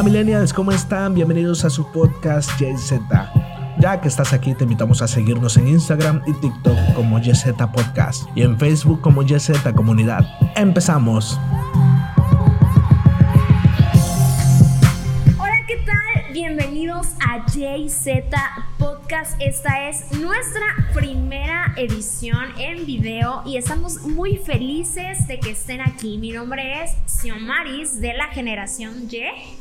Hola millennials, ¿cómo están? Bienvenidos a su podcast JZ. Ya que estás aquí, te invitamos a seguirnos en Instagram y TikTok como JZ Podcast y en Facebook como JZ Comunidad. Empezamos. Hola, ¿qué tal? Bienvenidos a JZ Podcast. Esta es nuestra primera edición en video y estamos muy felices de que estén aquí. Mi nombre es Xiomaris de la generación Y.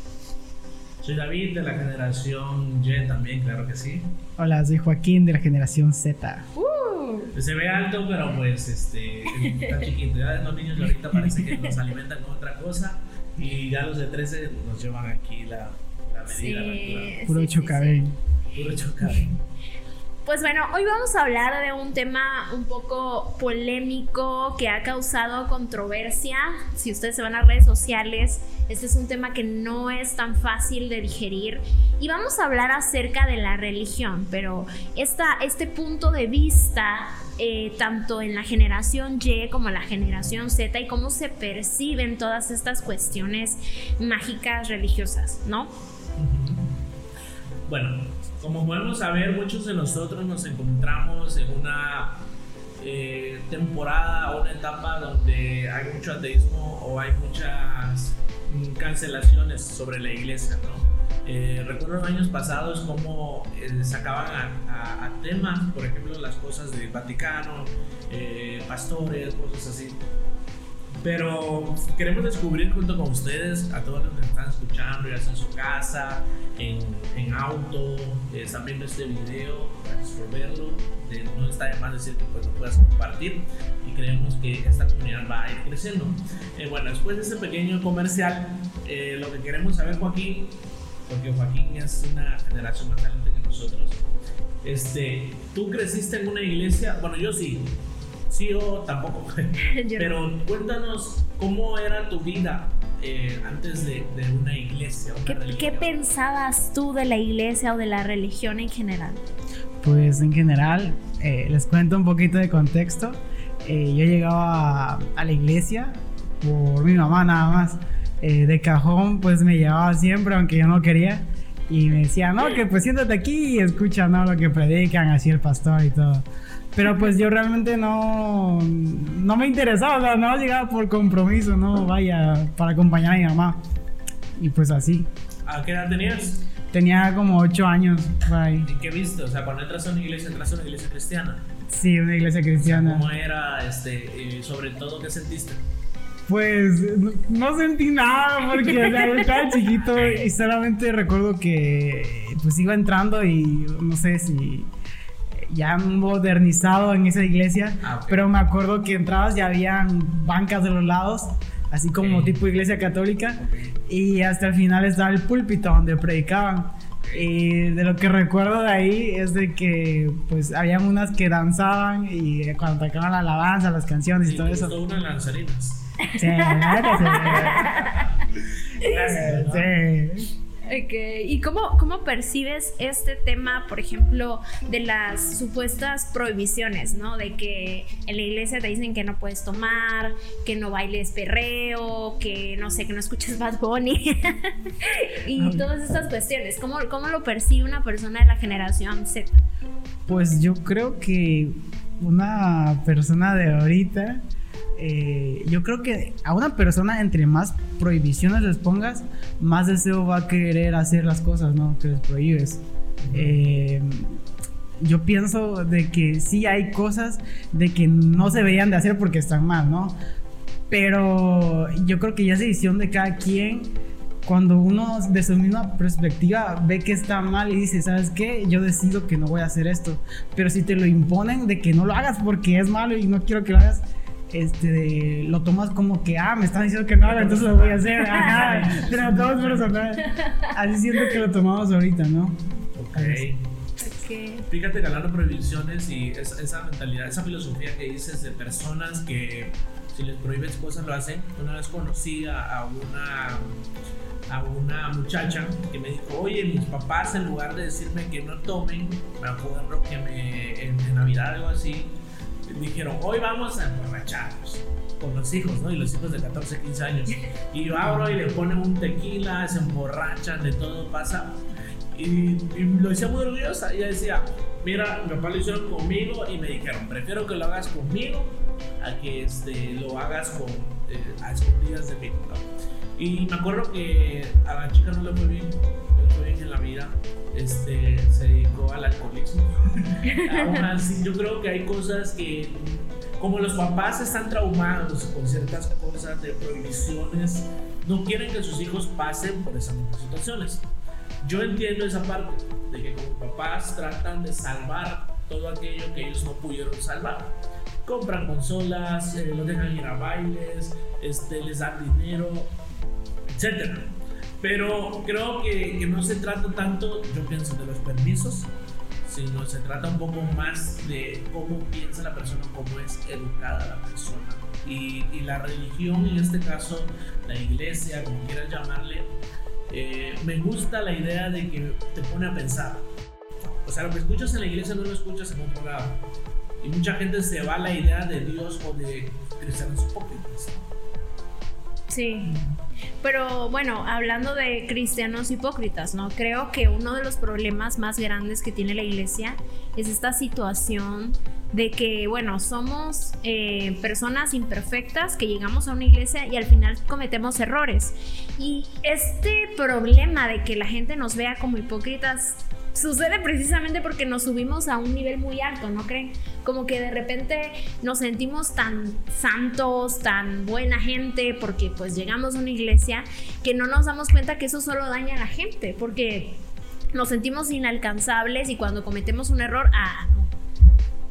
Soy David de la generación Y también, claro que sí. Hola, soy Joaquín de la generación Z. Uh, Se ve alto, pero pues este, está chiquito. Ya los niños de ahorita parece que nos alimentan con otra cosa y ya los de 13 nos llevan aquí la, la medida. sí, natural. Puro sí, sí, chocabel. sí. Puro chocar. Pues bueno, hoy vamos a hablar de un tema un poco polémico que ha causado controversia. Si ustedes se van a redes sociales, este es un tema que no es tan fácil de digerir. Y vamos a hablar acerca de la religión, pero esta, este punto de vista, eh, tanto en la generación Y como en la generación Z, y cómo se perciben todas estas cuestiones mágicas religiosas, ¿no? Bueno, como podemos saber, muchos de nosotros nos encontramos en una eh, temporada o una etapa donde hay mucho ateísmo o hay muchas cancelaciones sobre la iglesia, ¿no? Eh, recuerdo años pasados cómo eh, sacaban a, a- a temas, por ejemplo, las cosas del Vaticano, eh, pastores, cosas así. Pero queremos descubrir junto con ustedes, a todos los que están escuchando, ya sea en su casa, en, en auto, eh, están viendo este video, gracias por verlo. Eh, no está de más decir que pues, lo puedas compartir y creemos que esta comunidad va a ir creciendo. Eh, bueno, después de este pequeño comercial, eh, lo que queremos saber, Joaquín, porque Joaquín es una generación más adelante que nosotros, este, tú creciste en una iglesia, bueno, yo sí, sí o tampoco. Pero cuéntanos cómo era tu vida eh, antes de, de una iglesia. Una ¿Qué, qué pensabas tú de la iglesia o de la religión en general? Pues en general, eh, les cuento un poquito de contexto. Eh, yo llegaba a, a la iglesia por mi mamá nada más. Eh, de cajón, pues me llevaba siempre, aunque yo no quería. Y me decía, no, que pues siéntate aquí y escucha ¿no? lo que predican, así el pastor y todo. Pero pues yo realmente no, no me interesaba, o sea, no llegaba por compromiso, no vaya para acompañar a mi mamá. Y pues así. ¿A qué edad tenías? Tenía como 8 años por ahí. ¿Y qué viste? O sea, cuando entras a una iglesia, entras a una iglesia cristiana. Sí, una iglesia cristiana. ¿Cómo era? Este, eh, sobre todo, ¿qué sentiste? Pues no, sentí nada porque yo estaba chiquito y solamente recuerdo que pues iba entrando y no sé si ya modernizado en esa iglesia, Ah, pero me acuerdo que entrabas y habían bancas de los lados, así como tipo iglesia católica, y hasta el final estaba el púlpito donde predicaban. Y de lo que recuerdo de ahí es de que pues habían unas que danzaban y cuando tocaban la alabanza, las canciones y Sí, todo eso. una de las danzarinas. Sí, sí. Sí. Ok, ¿Y cómo, cómo percibes este tema, por ejemplo, de las supuestas prohibiciones, ¿no? De que en la iglesia te dicen que no puedes tomar, que no bailes perreo, que no sé, que no escuches Bad Bunny y Ay. todas estas cuestiones. ¿Cómo, ¿Cómo lo percibe una persona de la generación Z? Pues yo creo que una persona de ahorita, eh, yo creo que a una persona entre más prohibiciones les pongas, más deseo va a querer hacer las cosas, ¿no? Que les prohíbes. Eh, yo pienso de que sí hay cosas de que no se deberían de hacer porque están mal, ¿no? Pero yo creo que ya es decisión de cada quien cuando uno de su misma perspectiva ve que está mal y dice, ¿sabes qué? Yo decido que no voy a hacer esto. Pero si te lo imponen de que no lo hagas porque es malo y no quiero que lo hagas, este, lo tomas como que, ah, me están diciendo que no haga, entonces lo voy a hacer. Ajá, pero todo es personal. Así siento que lo tomamos ahorita, ¿no? Ok. Ok. Fíjate que hablando de prohibiciones y esa, esa mentalidad, esa filosofía que dices de personas que si les prohíbes cosas lo hacen. Una vez conocí a, una a una muchacha que me dijo, oye, mis papás en lugar de decirme que no tomen, me acuerdo que me, en, en Navidad algo así, dijeron, hoy vamos a emborracharnos. con los hijos, ¿no? Y los hijos de 14, 15 años. Y yo abro y le ponen un tequila, se emborrachan, de todo pasa. Y, lo decía muy orgullosa. Ella decía, mira, mi papá lo hicieron conmigo y me dijeron, prefiero que lo hagas conmigo a que este, lo hagas con, eh, a escondidas de mí. Y me acuerdo que a la chica no le fue bien, en la vida. Este, se dedicó al alcoholismo. Aún así, yo creo que hay cosas que como los papás están traumados con ciertas cosas de prohibiciones, no quieren que sus hijos pasen por esas mismas situaciones. Yo entiendo esa parte, de que como papás tratan de salvar todo aquello que ellos no pudieron salvar. Compran consolas, eh, los dejan ir a bailes, este, les dan dinero, etc. Pero creo que, que no se trata tanto, yo pienso, de los permisos, sino se trata un poco más de cómo piensa la persona, cómo es educada la persona. Y, y la religión, en este caso, la iglesia, como quieras llamarle, eh, me gusta la idea de que te pone a pensar. O sea, lo que escuchas en la iglesia no lo escuchas en otro lado. Y mucha gente se va a la idea de Dios o de cristianos hipócritas. Sí. Pero bueno, hablando de cristianos hipócritas, ¿no? Creo que uno de los problemas más grandes que tiene la iglesia es esta situación de que, bueno, somos eh, personas imperfectas que llegamos a una iglesia y al final cometemos errores. Y este problema de que la gente nos vea como hipócritas sucede precisamente porque nos subimos a un nivel muy alto, ¿no creen? Como que de repente nos sentimos tan santos, tan buena gente, porque pues llegamos a una iglesia, que no nos damos cuenta que eso solo daña a la gente, porque nos sentimos inalcanzables y cuando cometemos un error, ah,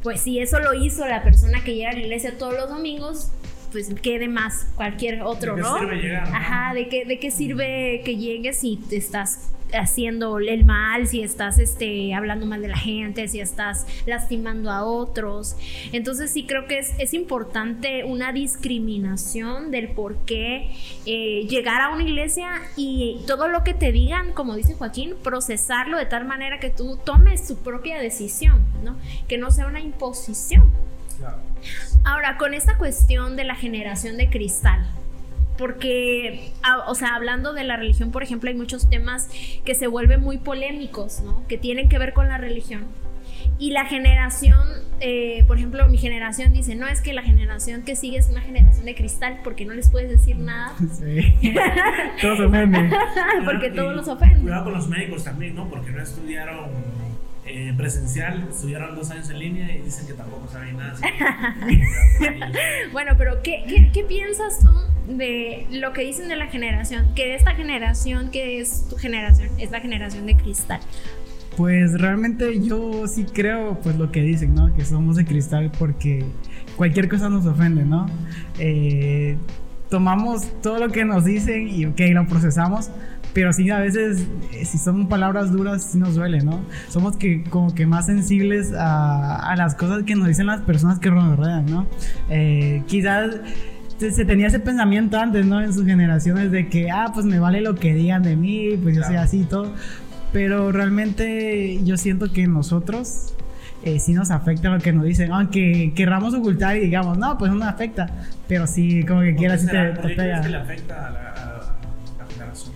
pues si eso lo hizo la persona que llega a la iglesia todos los domingos, pues quede más cualquier otro, ¿De qué ¿no? sirve llegar, no? Ajá, ¿de qué, ¿de qué sirve que llegues si te estás haciendo el mal, si estás este, hablando mal de la gente, si estás lastimando a otros? Entonces sí creo que es, es importante una discriminación del por qué eh, llegar a una iglesia y todo lo que te digan, como dice Joaquín, procesarlo de tal manera que tú tomes tu propia decisión, ¿no? Que no sea una imposición. Ahora, con esta cuestión de la generación de cristal, porque, a- o sea, hablando de la religión, por ejemplo, hay muchos temas que se vuelven muy polémicos, ¿no? Que tienen que ver con la religión. Y la generación, eh, por ejemplo, mi generación dice, no es que la generación que sigue es una generación de cristal porque no les puedes decir nada, Sí. Todos ofenden. porque Y todos los ofenden. Cuidado con los médicos también, ¿no? Porque no estudiaron eh, presencial, estudiaron dos años en línea y dicen que tampoco saben nada. así que- Bueno, pero ¿qué, qué, qué piensas tú de lo que dicen de la generación? Que esta generación, que es tu generación, es la generación de cristal. Pues realmente yo sí creo pues lo que dicen, ¿no? Que somos de cristal porque cualquier cosa nos ofende, ¿no? Eh, tomamos todo lo que nos dicen y ok, lo procesamos, pero sí a veces eh, si son palabras duras sí nos duele, ¿no? Somos que como que más sensibles a, a las cosas que nos dicen las personas que nos rodean, ¿no? Eh, quizás se, se tenía ese pensamiento antes, ¿no? En sus generaciones de que, ah, pues me vale lo que digan de mí, pues yo soy Claro. así y todo. Pero realmente yo siento que nosotros eh, sí nos afecta lo que nos dicen, aunque querramos ocultar y digamos, no, pues no me afecta, pero sí, como que ¿Por quieras, sí te, te ¿Por qué crees pega. que le afecta a la, a la generación?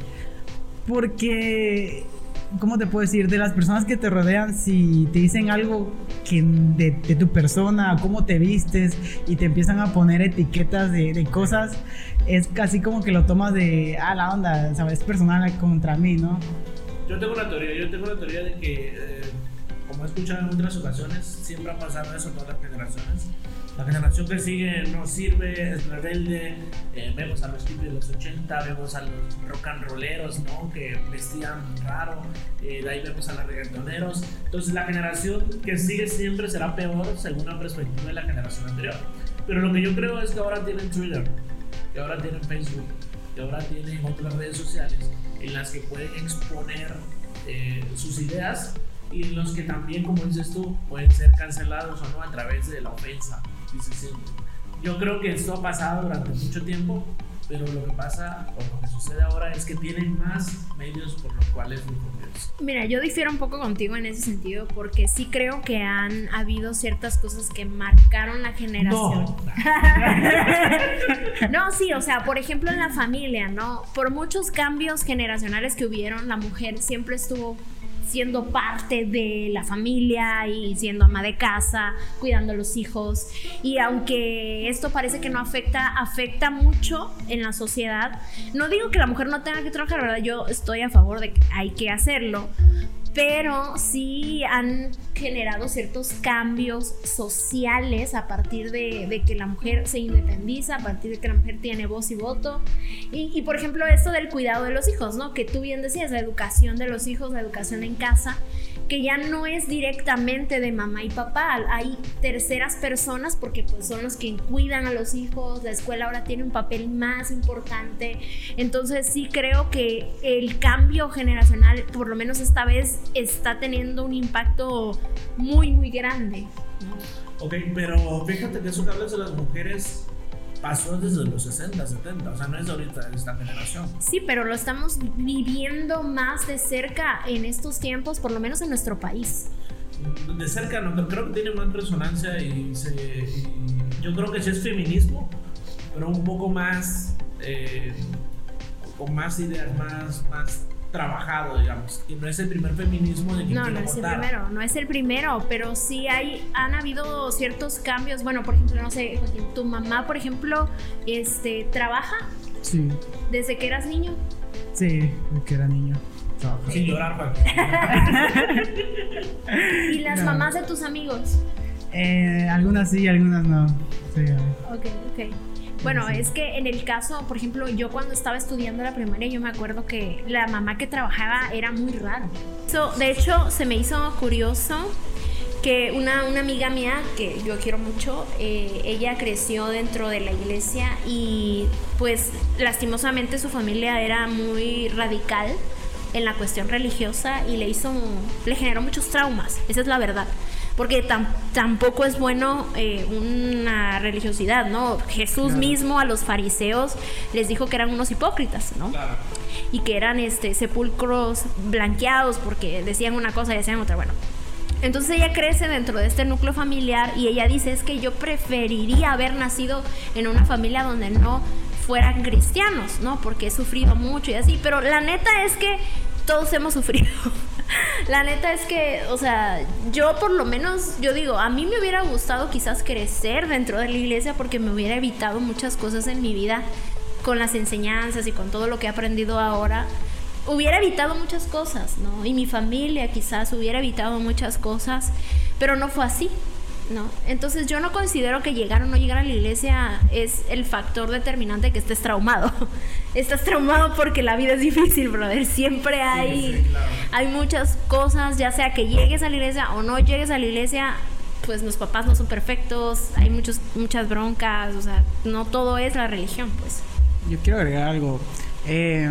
Porque, ¿cómo te puedo decir? De las personas que te rodean, si te dicen algo que de, de tu persona, cómo te vistes, y te empiezan a poner etiquetas de, de cosas, es casi como que lo tomas de, ah, la onda, ¿sabes? Es personal contra mí, ¿no? Yo tengo una teoría, yo tengo la teoría de que, eh, como he escuchado en otras ocasiones, siempre ha pasado eso en todas las generaciones. La generación que sigue no sirve, es rebelde. eh, vemos a los tipos de los 80, vemos a los rock and rolleros, ¿no? Que vestían raro. eh, de ahí vemos a los reggaetoneros. Entonces, la generación que sigue siempre será peor según la perspectiva de la generación anterior. Pero lo que yo creo es que ahora tienen Twitter, que ahora tienen Facebook, que ahora tienen otras redes sociales en las que pueden exponer eh, sus ideas y en los que también, como dices tú, pueden ser cancelados o no a través de la ofensa, Yo creo que esto ha pasado durante mucho tiempo, pero lo que pasa o lo que sucede ahora ahora es que tienen más medios por los cuales difundirse. Mira, yo difiero un poco contigo en ese sentido porque sí creo que han habido ciertas cosas que marcaron la generación. No. No, sí, o sea, por ejemplo en la familia, ¿no? Por muchos cambios generacionales que hubieron, la mujer siempre estuvo siendo parte de la familia y siendo ama de casa, cuidando a los hijos. Y aunque esto parece que no afecta, afecta mucho en la sociedad. No digo que la mujer no tenga que trabajar, ¿verdad? Yo estoy a favor de que hay que hacerlo pero sí han generado ciertos cambios sociales a partir de, de, que la mujer se independiza, a partir de que la mujer tiene voz y voto. Y, y, por ejemplo, esto del cuidado de los hijos, ¿no? Que tú bien decías, la educación de los hijos, la educación en casa, que ya no es directamente de mamá y papá, hay terceras personas porque pues son los que cuidan a los hijos, la escuela ahora tiene un papel más importante, entonces sí creo que el cambio generacional, por lo menos esta vez, está teniendo un impacto muy, muy grande. Ok, pero fíjate que eso que hablas de las mujeres pasó desde los 60, 70, o sea, no es ahorita de esta generación. Sí, pero lo estamos viviendo más de cerca en estos tiempos, por lo menos en nuestro país. De cerca, no, creo que tiene más resonancia y, se, y yo creo que sí es feminismo, pero un poco más, eh, con más ideas, más, más trabajado, digamos, que no es el primer feminismo de que No, no es el primero, no es el primero, pero sí hay, han habido ciertos cambios. Bueno, por ejemplo, no sé, tu mamá, por ejemplo, este, trabaja. Sí. ¿Desde que eras niño? Sí, desde que era niño. Trabaja. Sin llorar. ¿Y las No. mamás de tus amigos? Eh, algunas sí, algunas no. Sí, Ok, ok. Bueno, Sí. es que en el caso, por ejemplo, yo cuando estaba estudiando la primaria, yo me acuerdo que la mamá que trabajaba era muy raro. So, de hecho, se me hizo curioso que una, una amiga mía, que yo quiero mucho, eh, ella creció dentro de la iglesia y pues lastimosamente su familia era muy radical en la cuestión religiosa y le hizo, le generó muchos traumas, esa es la verdad. Porque tam- tampoco es bueno eh, una religiosidad, ¿no? Jesús Claro. mismo a los fariseos les dijo que eran unos hipócritas, ¿no? Claro. y que eran este sepulcros blanqueados porque decían una cosa y decían otra. Bueno, entonces ella crece dentro de este núcleo familiar y ella dice es que yo preferiría haber nacido en una familia donde no fueran cristianos, ¿no? Porque he sufrido mucho y así, pero la neta es que todos hemos sufrido. La neta es que, o sea, yo por lo menos, yo digo, a mí me hubiera gustado quizás crecer dentro de la iglesia porque me hubiera evitado muchas cosas en mi vida con las enseñanzas y con todo lo que he aprendido ahora. Hubiera evitado muchas cosas, ¿no? Y mi familia quizás hubiera evitado muchas cosas, pero no fue así, ¿no? Entonces yo no considero que llegar o no llegar a la iglesia es el factor determinante que estés traumado. Estás traumado porque la vida es difícil, brother. Siempre hay, sí, claro. hay muchas cosas, ya sea que llegues a la iglesia o no llegues a la iglesia, pues los papás no son perfectos, hay muchos, muchas broncas, o sea, no todo es la religión, pues. Yo quiero agregar algo. Eh,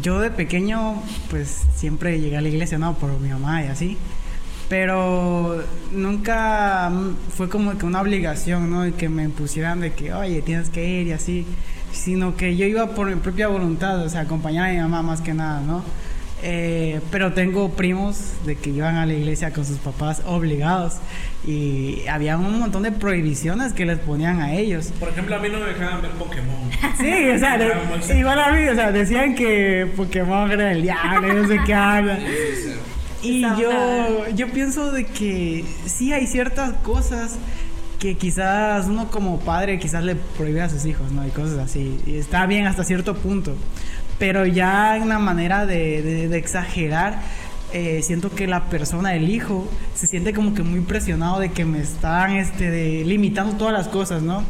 yo de pequeño, pues siempre llegué a la iglesia, ¿no? Por mi mamá y así. Pero nunca fue como que una obligación, ¿no? De que me impusieran de que, oye, tienes que ir y así. Sino que yo iba por mi propia voluntad, o sea, acompañar a mi mamá más que nada, ¿no? Eh, pero tengo primos de que iban a la iglesia con sus papás obligados y había un montón de prohibiciones que les ponían a ellos. Por ejemplo, a mí no me dejaban ver Pokémon. Sí, o sea, de- igual a mí, o sea, decían que Pokémon era el diablo, y no sé qué habla. Y yo, yo pienso de que sí hay ciertas cosas que quizás uno como padre quizás le prohíbe a sus hijos, ¿no? Y cosas así. Y está bien hasta cierto punto. Pero ya en una manera de, de- de exagerar, eh, siento que la persona, el hijo, se siente como que muy presionado de que me están este, de- limitando todas las cosas, ¿no?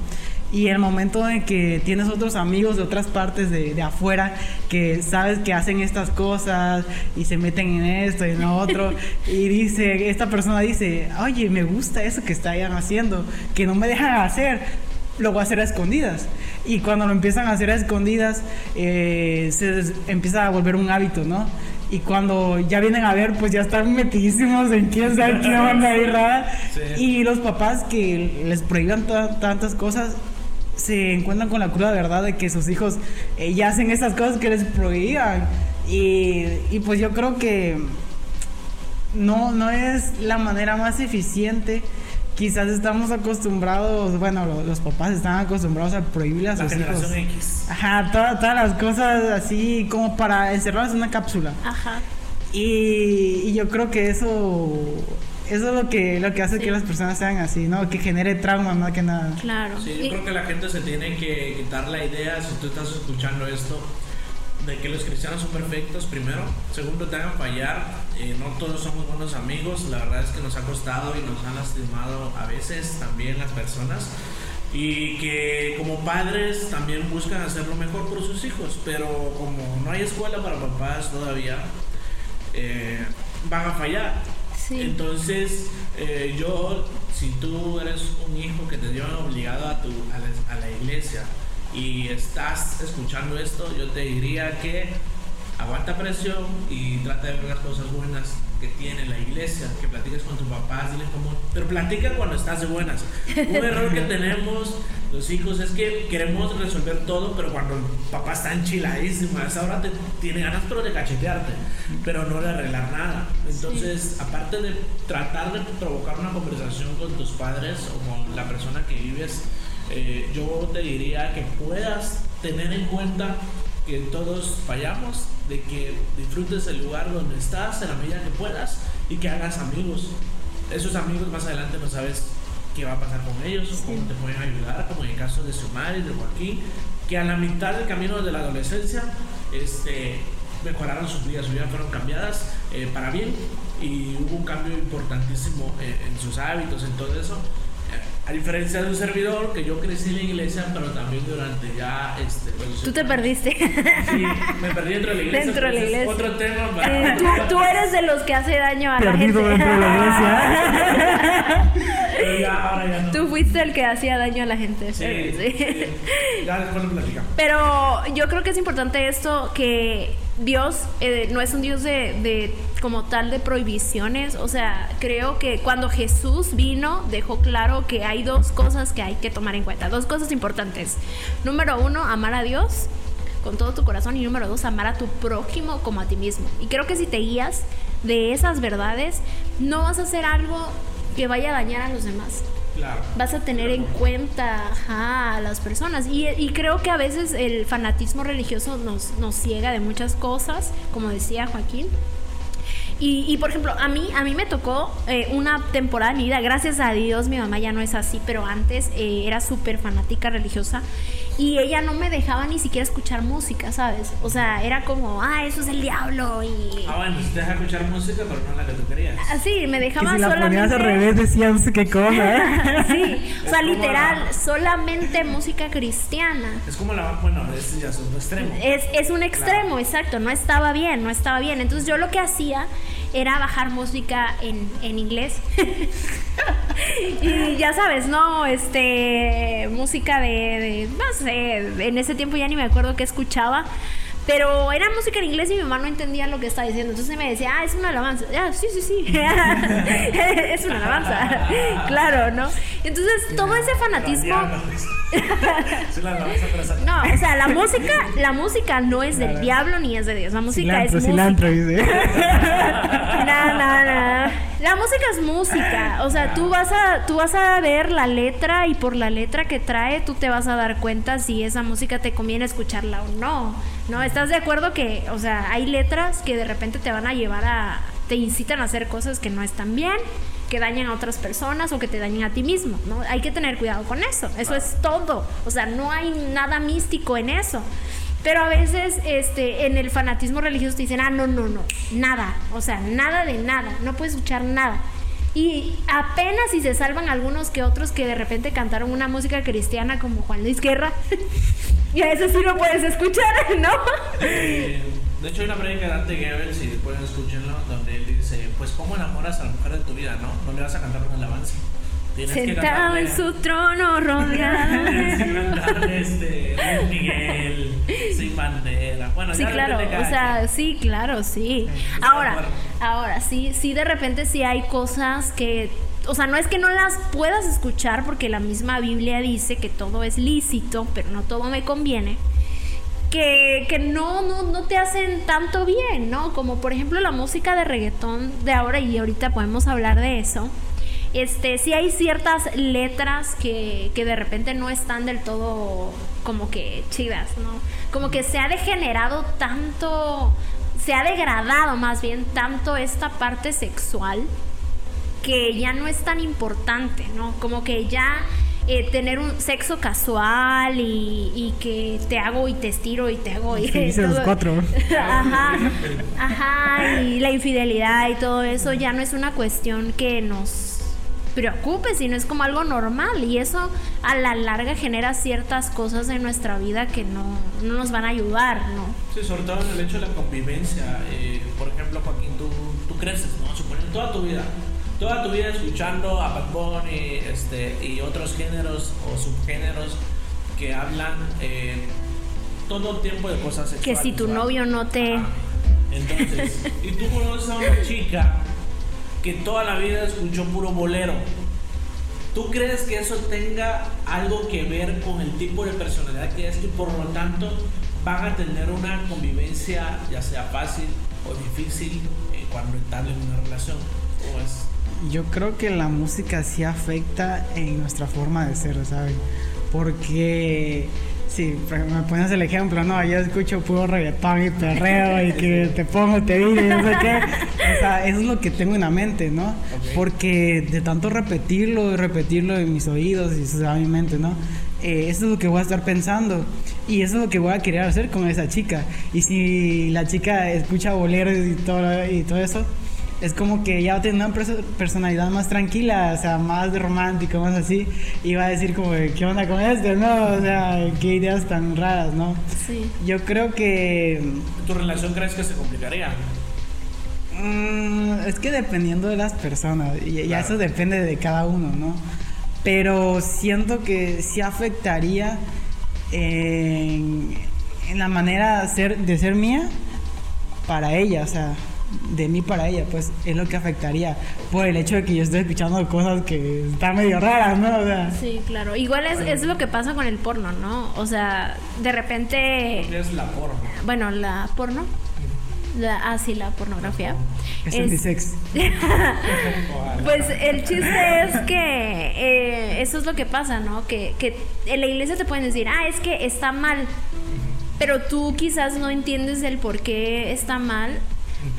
Y el momento en que tienes otros amigos de otras partes de, de afuera que sabes que hacen estas cosas y se meten en esto y en lo otro y dice, esta persona dice, oye, me gusta eso que están haciendo, que no me dejan hacer, lo voy a hacer a escondidas. Y cuando lo empiezan a hacer a escondidas, eh, se empieza a volver un hábito, ¿no? Y cuando ya vienen a ver, pues ya están metidísimos en quién sabe qué onda ahí rara. Sí. Y los papás que les prohíban ta- tantas cosas se encuentran con la cruda verdad de que sus hijos eh, ya hacen estas cosas que les prohíban. Y, y pues yo creo que no, no es la manera más eficiente. Quizás estamos acostumbrados, bueno, lo- los, papás están acostumbrados a prohibirle a La sus hijos. X. Ajá, toda- todas las cosas así como para encerrarlos en una cápsula. Ajá. Y, y yo creo que eso eso es lo que lo que hace Sí. que las personas sean así, ¿no? Que genere trauma más que nada. Claro. Sí, yo Y- creo que la gente se tiene que quitar la idea, si tú estás escuchando esto, de que los cristianos son perfectos, primero. Segundo, te hagan fallar. eh, no todos somos buenos amigos. La verdad es que nos ha costado y nos han lastimado a veces también las personas. Y que como padres también buscan hacer lo mejor por sus hijos. Pero como no hay escuela para papás todavía, eh, van a fallar. Sí. Entonces, eh, yo, si tú eres un hijo que te llevan obligado a, tu, a, la, a la iglesia y estás escuchando esto, yo te diría que aguanta presión y trata de ver las cosas buenas que tiene la iglesia, que platiques con tus papás, dile cómo... Pero platica cuando estás de buenas. Un error que tenemos los hijos es que queremos resolver todo, pero cuando el papá está enchiladísimo, a esa hora te, tiene ganas pero de cachetearte, pero no de arreglar nada. Entonces, aparte de tratar de provocar una conversación con tus padres o con la persona que vives, eh, yo te diría que puedas tener en cuenta que todos fallamos, de que disfrutes el lugar donde estás en la medida que puedas y que hagas amigos. Esos amigos más adelante no sabes qué va a pasar con ellos cómo te pueden ayudar, como en el caso de Xiomara y de Joaquín, que a la mitad del camino de la adolescencia este, mejoraron sus vidas, sus vidas fueron cambiadas eh, para bien y hubo un cambio importantísimo eh, en sus hábitos, en todo eso. Eh, A diferencia de un servidor, que yo crecí en la iglesia, pero también durante ya... Este, pues, Tú te perdiste. Sí, me perdí dentro de la iglesia. Dentro de la iglesia. Otro tema. Eh, para- tú, tú eres de los que hace daño a la Perdido gente. dentro de la iglesia. Pero ya, ahora ya no. Tú fuiste el que hacía daño a la gente. Sí, Sí. sí. Ya después lo platicamos. Pero yo creo que es importante esto que Dios eh, no es un Dios de, de como tal de prohibiciones. O sea, creo que cuando Jesús vino dejó claro que hay dos cosas que hay que tomar en cuenta. Dos cosas importantes. Número uno, amar a Dios con todo tu corazón. Y número dos, amar a tu prójimo como a ti mismo. Y creo que si te guías de esas verdades, no vas a hacer algo que vaya a dañar a los demás Claro. vas a tener en cuenta ajá, a las personas. Y, y creo que a veces el fanatismo religioso nos, nos ciega de muchas cosas, como decía Joaquín. Y, y, por ejemplo, a mí, a mí me tocó eh, una temporada de mi vida, gracias a Dios mi mamá ya no es así, pero antes eh, era súper fanática religiosa y ella no me dejaba ni siquiera escuchar música, ¿sabes? O sea, era como, ah, eso es el diablo y... Ah, bueno, si te deja escuchar música, pero no la que tú querías. Así, me Que dejaba si la solamente... ponías al revés decían no sé qué cosa. sí, o sea, literal, la- solamente música cristiana. Es como la. Bueno, es ya es un extremo. Es, es un extremo, exacto, no estaba bien, no estaba bien. Entonces yo lo que hacía era bajar música en, en inglés. y ya sabes, ¿no? Este, música de, no sé, en ese tiempo ya ni me acuerdo qué escuchaba. Pero era música en inglés y mi mamá no entendía lo que estaba diciendo. Entonces me decía, ah, es una alabanza. Ah, sí, sí, sí. es una alabanza. claro, ¿no? Entonces todo ese fanatismo... Es la alabanza para Satanás. No, o sea, la música, la música no es del diablo ni es de Dios. La música cilantro, es cilantro, música. dice. No, no, no. La música es música. O sea, tú vas a, tú vas a ver la letra y por la letra que trae, tú te vas a dar cuenta si esa música te conviene escucharla o no. ¿No? ¿Estás de acuerdo que, o sea, hay letras que de repente te van a llevar a, te incitan a hacer cosas que no están bien? que dañan a otras personas o que te dañen a ti mismo, ¿no? Hay que tener cuidado con eso. Eso es todo. O sea, no hay nada místico en eso. Pero a veces este, en el fanatismo religioso te dicen, ah, no, no, no, nada. O sea, nada de nada. No puedes escuchar nada. Y apenas si se salvan algunos que otros que de repente cantaron una música cristiana como Juan Luis Guerra. y a eso sí lo puedes escuchar, ¿no? Eh, de hecho, hay una prédica de Dante Gebel, si pueden escucharlo, donde él dice: Pues, ¿cómo enamoras a la mujer de tu vida, no? No le vas a cantar una alabanza. Sentado en su trono rodeado. Cantarle este, Luis Miguel, sin bandera. Bueno, Sí, ya claro, o sea, sí, claro, sí. Ahora, ahora, sí, sí, de repente sí hay cosas que, o sea, no es que no las puedas escuchar porque la misma Biblia dice que todo es lícito, pero no todo me conviene. Que, que no, no, no te hacen tanto bien, ¿no? Como por ejemplo la música de reggaetón de ahora y ahorita podemos hablar de eso. Este, sí hay ciertas letras que, que de repente no están del todo como que chidas, ¿no? Como que se ha degenerado tanto, se ha degradado más bien tanto esta parte sexual que ya no es tan importante, ¿no? Como que ya eh, tener un sexo casual y, que te hago y te estiro y te hago y dice los cuatro. ajá, ajá, y la infidelidad y todo eso ya no es una cuestión que nos preocupe, sino es como algo normal y eso a la larga genera ciertas cosas en nuestra vida que no, no nos van a ayudar, ¿no? Sí, sobre todo en el hecho de la convivencia. Eh, por ejemplo, Joaquín, tú, tú creces, ¿no? Suponiendo toda tu vida toda tu vida escuchando a Bad y, este, y otros géneros o subgéneros que hablan eh, todo el tiempo de cosas sexuales. Que si tu novio no te... Entonces, y tú conoces a una chica que toda la vida escuchó puro bolero. ¿Tú crees que eso tenga algo que ver con el tipo de personalidad que es y por lo tanto van a tener una convivencia ya sea fácil o difícil eh, cuando están en una relación? ¿O es yo creo que la música sí afecta en nuestra forma de ser, ¿sabes? Porque si me pones el ejemplo, no, yo escucho puro reggaetón y perreo y que te pongo, te digo y no sé qué. O sea, eso es lo que tengo en la mente, ¿no? Porque de tanto repetirlo y repetirlo en mis oídos y eso en mi mente, ¿no? Eh, eso es lo que voy a estar pensando y eso es lo que voy a querer hacer con esa chica. Y si la chica escucha boleros y todo, y todo eso, es como que ya va a tener una personalidad más tranquila, o sea, más romántico, más así, y va a decir como, ¿qué onda con esto? No, o sea, qué ideas tan raras, ¿no? Sí. Yo creo que... ¿Tu relación crees que se complicaría? Mm, es que dependiendo de las personas, y ya eso depende de cada uno, ¿no? Pero siento que sí afectaría en, en la manera de ser, de ser mía para ella, o sea de mí para ella, pues es lo que afectaría por el hecho de que yo estoy escuchando cosas que están medio raras, ¿no? O sea, sí, claro. Igual es, es lo que pasa con el porno, ¿no? O sea, de repente... ¿Qué es la porno? Bueno, la porno. La, ah, sí, la pornografía. Es, es sex. pues el chiste es que eh, eso es lo que pasa, ¿no? Que, que en la iglesia te pueden decir, ah, es que está mal. Pero tú quizás no entiendes el por qué está mal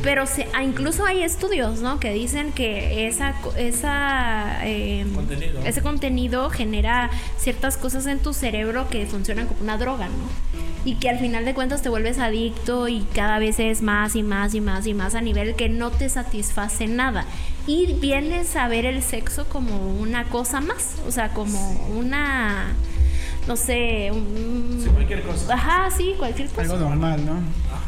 pero se, ah, incluso hay estudios, ¿no? Que dicen que esa, esa, em, ese contenido genera ciertas cosas en tu cerebro que funcionan como una droga, ¿no? Y que al final de cuentas te vuelves adicto y cada vez es más y más y más y más a nivel que no te satisface nada. Y vienes a ver el sexo como una cosa más, o sea, como una no sé, un... cualquier cosa. Ajá, sí, cualquier cosa. Algo normal, ¿no?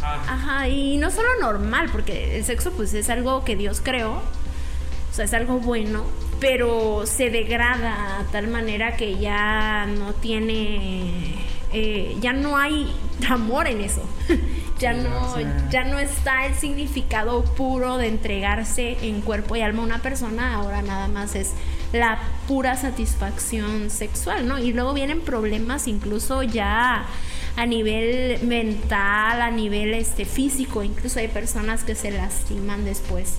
Ajá. y no solo normal, porque el sexo pues es algo que Dios creó, o sea, es algo bueno, pero se degrada a tal manera que ya no tiene, eh, ya no hay amor en eso. ya no, ya no está el significado puro de entregarse en cuerpo y alma a una persona, ahora nada más es la pura satisfacción sexual, ¿no? Y luego vienen problemas incluso ya a nivel mental, a nivel este, físico, incluso hay personas que se lastiman después.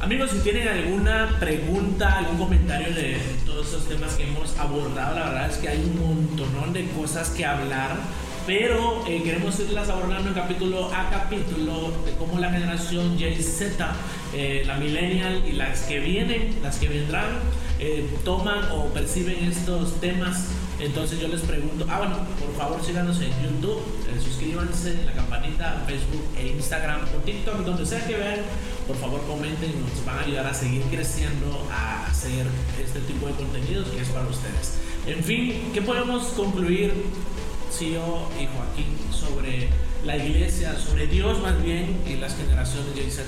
Amigos, si tienen alguna pregunta, algún comentario de todos esos temas que hemos abordado, la verdad es que hay un montón de cosas que hablar, pero eh, queremos irlas abordando capítulo a capítulo de cómo la generación JZ, eh, la millennial y las que vienen, las que vendrán, eh, toman o perciben estos temas entonces yo les pregunto, ah bueno, por favor síganos en YouTube, eh, suscríbanse en la campanita, Facebook e Instagram o TikTok, donde sea que vean, por favor comenten nos van a ayudar a seguir creciendo, a hacer este tipo de contenidos que es para ustedes. En fin, ¿qué podemos concluir, CEO y Joaquín, sobre la iglesia, sobre Dios más bien y las generaciones de Z?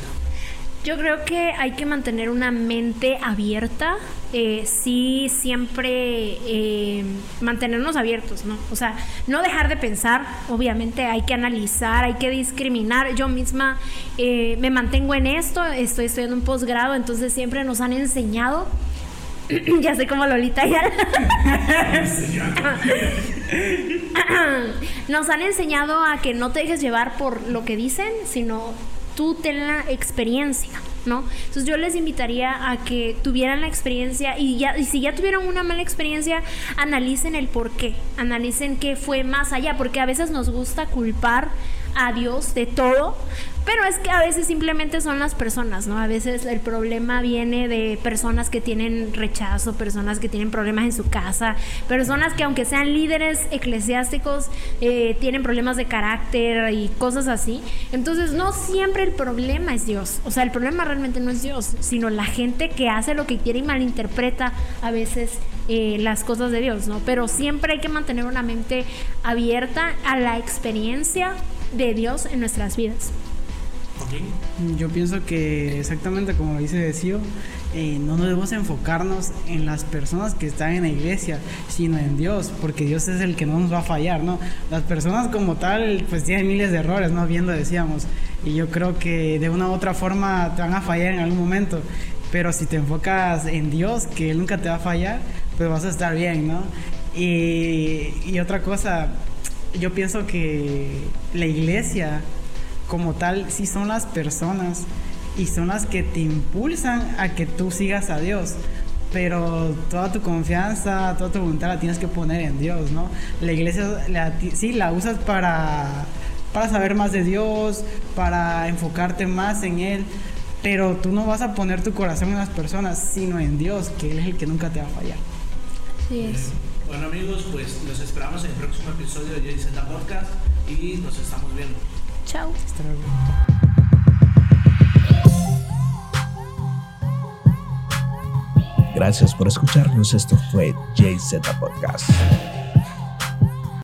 Yo creo que hay que mantener una mente abierta, eh, sí siempre eh, mantenernos abiertos, ¿no? O sea, no dejar de pensar, obviamente hay que analizar, hay que discriminar. Yo misma eh, me mantengo en esto, estoy estudiando un posgrado, entonces siempre nos han enseñado ya sé como Lolita ya. Nos han enseñado a que no te dejes llevar por lo que dicen, sino tú ten la experiencia. ¿no? Entonces yo les invitaría a que tuvieran la experiencia y, ya, y si ya tuvieron una mala experiencia, analicen el por qué, analicen qué fue más allá, porque a veces nos gusta culpar a Dios de todo, pero es que a veces simplemente son las personas, ¿no? A veces el problema viene de personas que tienen rechazo, personas que tienen problemas en su casa, personas que aunque sean líderes eclesiásticos, eh, tienen problemas de carácter y cosas así. Entonces no siempre el problema es Dios. O sea, el problema realmente no es Dios, sino la gente que hace lo que quiere y malinterpreta a veces eh, las cosas de Dios, ¿no? Pero siempre hay que mantener una mente abierta a la experiencia de Dios en nuestras vidas. Yo pienso que exactamente como dice Decio, eh, no debemos enfocarnos en las personas que están en la iglesia, sino en Dios, porque Dios es el que no nos va a fallar, ¿no? Las personas como tal, pues tienen miles de errores, ¿no? Viendo decíamos, y yo creo que de una u otra forma te van a fallar en algún momento, pero si te enfocas en Dios, que Él nunca te va a fallar, pues vas a estar bien, ¿no? Y, y otra cosa, yo pienso que la iglesia como tal sí son las personas y son las que te impulsan a que tú sigas a Dios. Pero toda tu confianza, toda tu voluntad la tienes que poner en Dios, ¿no? La iglesia sí la usas para, para saber más de Dios, para enfocarte más en Él, pero tú no vas a poner tu corazón en las personas, sino en Dios, que Él es el que nunca te va a fallar. Sí es. Bueno amigos, pues los esperamos en el próximo episodio de Jason Podcast y nos estamos viendo. Chao. Gracias por escucharnos. Esto fue JZ Podcast.